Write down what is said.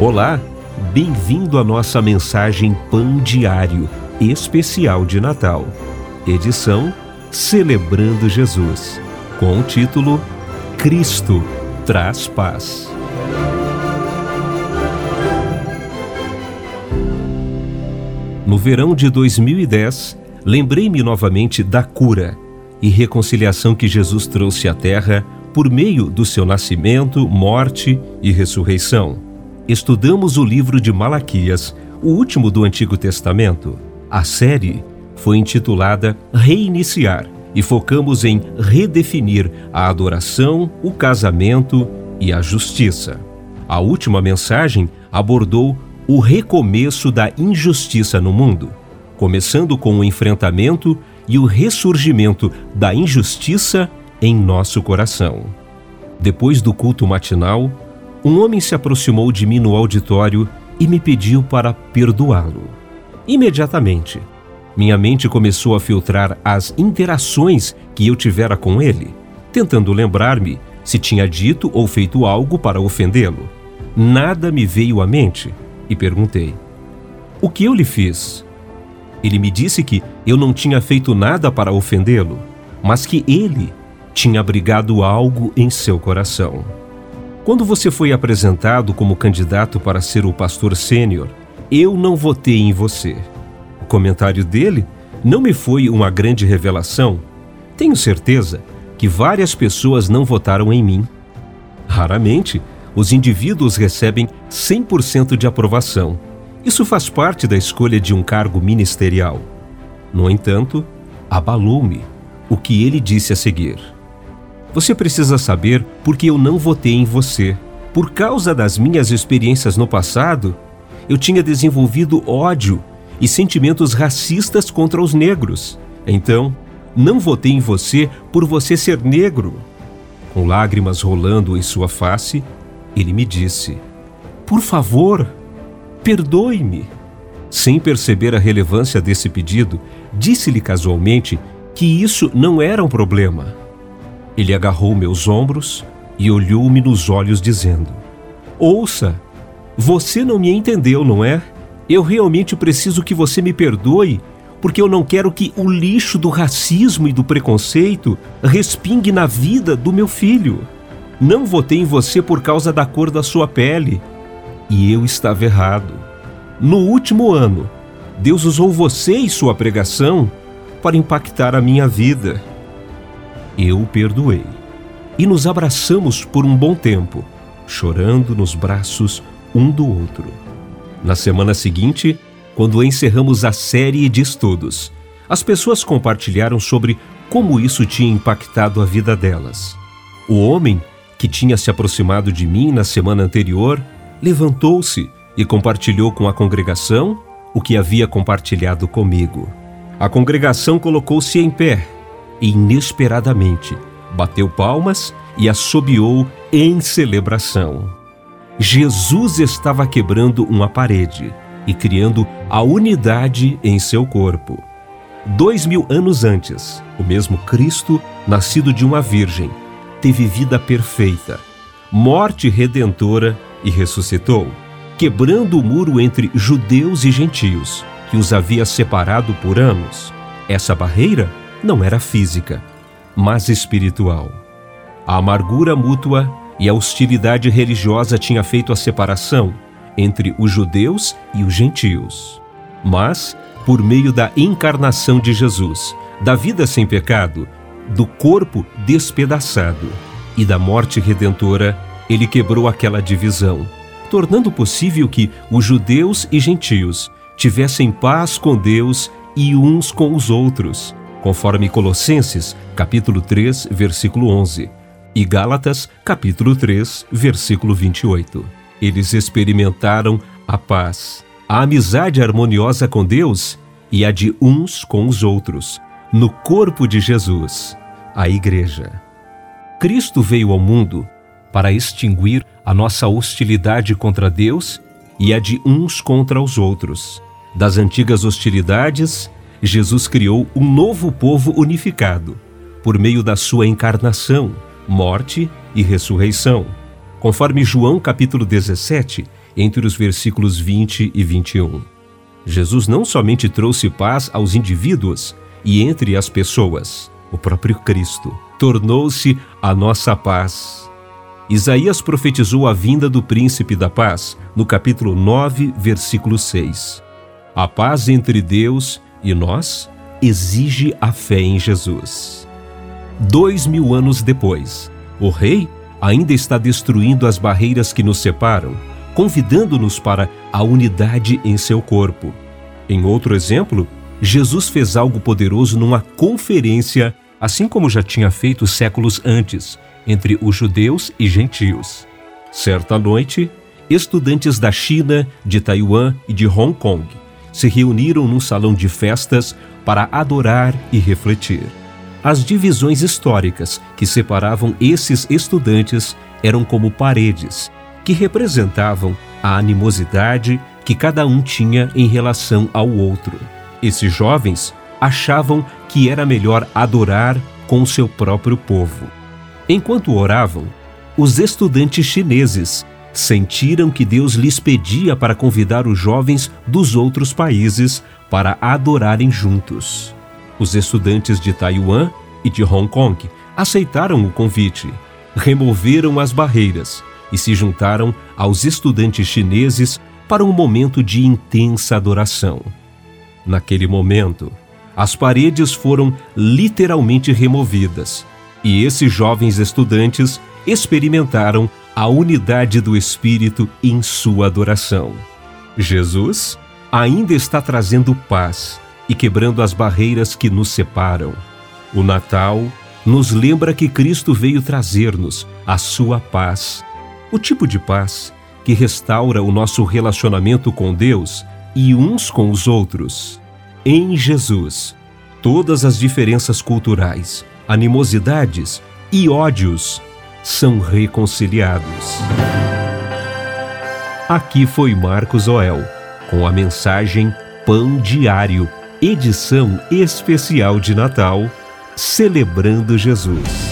Olá, bem-vindo à nossa mensagem Pão Diário, especial de Natal. Edição Celebrando Jesus, com o título Cristo traz paz. No verão de 2010, lembrei-me novamente da cura e reconciliação que Jesus trouxe à Terra por meio do seu nascimento, morte e ressurreição. Estudamos o livro de Malaquias, o último do Antigo Testamento. A série foi intitulada Reiniciar e focamos em redefinir a adoração, o casamento e a justiça. A última mensagem abordou o recomeço da injustiça no mundo, começando com o enfrentamento e o ressurgimento da injustiça em nosso coração. Depois do culto matinal, um homem se aproximou de mim no auditório e me pediu para perdoá-lo. Imediatamente, minha mente começou a filtrar as interações que eu tivera com ele, tentando lembrar-me se tinha dito ou feito algo para ofendê-lo. Nada me veio à mente e perguntei: O que eu lhe fiz? Ele me disse que eu não tinha feito nada para ofendê-lo, mas que ele tinha abrigado algo em seu coração. Quando você foi apresentado como candidato para ser o pastor sênior, eu não votei em você. O comentário dele não me foi uma grande revelação. Tenho certeza que várias pessoas não votaram em mim. Raramente, os indivíduos recebem 100% de aprovação isso faz parte da escolha de um cargo ministerial. No entanto, abalou-me o que ele disse a seguir. Você precisa saber por que eu não votei em você. Por causa das minhas experiências no passado, eu tinha desenvolvido ódio e sentimentos racistas contra os negros. Então, não votei em você por você ser negro. Com lágrimas rolando em sua face, ele me disse: Por favor, Perdoe-me. Sem perceber a relevância desse pedido, disse-lhe casualmente que isso não era um problema. Ele agarrou meus ombros e olhou-me nos olhos, dizendo: Ouça, você não me entendeu, não é? Eu realmente preciso que você me perdoe, porque eu não quero que o lixo do racismo e do preconceito respingue na vida do meu filho. Não votei em você por causa da cor da sua pele, e eu estava errado. No último ano, Deus usou você e sua pregação para impactar a minha vida. Eu o perdoei e nos abraçamos por um bom tempo, chorando nos braços um do outro. Na semana seguinte, quando encerramos a série de estudos, as pessoas compartilharam sobre como isso tinha impactado a vida delas. O homem que tinha se aproximado de mim na semana anterior levantou-se e compartilhou com a congregação o que havia compartilhado comigo. A congregação colocou-se em pé inesperadamente, bateu palmas e assobiou em celebração. Jesus estava quebrando uma parede e criando a unidade em seu corpo. Dois mil anos antes, o mesmo Cristo, nascido de uma virgem, teve vida perfeita, morte redentora e ressuscitou, quebrando o muro entre judeus e gentios, que os havia separado por anos. Essa barreira não era física, mas espiritual. A amargura mútua e a hostilidade religiosa tinha feito a separação entre os judeus e os gentios. Mas, por meio da encarnação de Jesus, da vida sem pecado, do corpo despedaçado e da morte redentora, ele quebrou aquela divisão, tornando possível que os judeus e gentios tivessem paz com Deus e uns com os outros, conforme Colossenses, capítulo 3, versículo 11, e Gálatas, capítulo 3, versículo 28. Eles experimentaram a paz, a amizade harmoniosa com Deus e a de uns com os outros, no corpo de Jesus, a Igreja. Cristo veio ao mundo para extinguir a nossa hostilidade contra Deus e a de uns contra os outros. Das antigas hostilidades, Jesus criou um novo povo unificado, por meio da sua encarnação, morte e ressurreição. Conforme João capítulo 17, entre os versículos 20 e 21. Jesus não somente trouxe paz aos indivíduos e entre as pessoas, o próprio Cristo tornou-se a nossa paz. Isaías profetizou a vinda do príncipe da paz no capítulo 9, versículo 6. A paz entre Deus e nós exige a fé em Jesus. Dois mil anos depois, o Rei ainda está destruindo as barreiras que nos separam, convidando-nos para a unidade em seu corpo. Em outro exemplo, Jesus fez algo poderoso numa conferência, assim como já tinha feito séculos antes, entre os judeus e gentios. Certa noite, estudantes da China, de Taiwan e de Hong Kong se reuniram num salão de festas para adorar e refletir. As divisões históricas que separavam esses estudantes eram como paredes, que representavam a animosidade que cada um tinha em relação ao outro. Esses jovens achavam que era melhor adorar com o seu próprio povo. Enquanto oravam, os estudantes chineses sentiram que Deus lhes pedia para convidar os jovens dos outros países para adorarem juntos. Os estudantes de Taiwan e de Hong Kong aceitaram o convite, removeram as barreiras e se juntaram aos estudantes chineses para um momento de intensa adoração. Naquele momento, as paredes foram literalmente removidas e esses jovens estudantes experimentaram a unidade do Espírito em sua adoração. Jesus ainda está trazendo paz e quebrando as barreiras que nos separam. O Natal nos lembra que Cristo veio trazer-nos a sua paz, o tipo de paz que restaura o nosso relacionamento com Deus e uns com os outros. Em Jesus, todas as diferenças culturais, animosidades e ódios são reconciliados. Aqui foi Marcos Oel, com a mensagem Pão Diário edição especial de Natal, celebrando Jesus.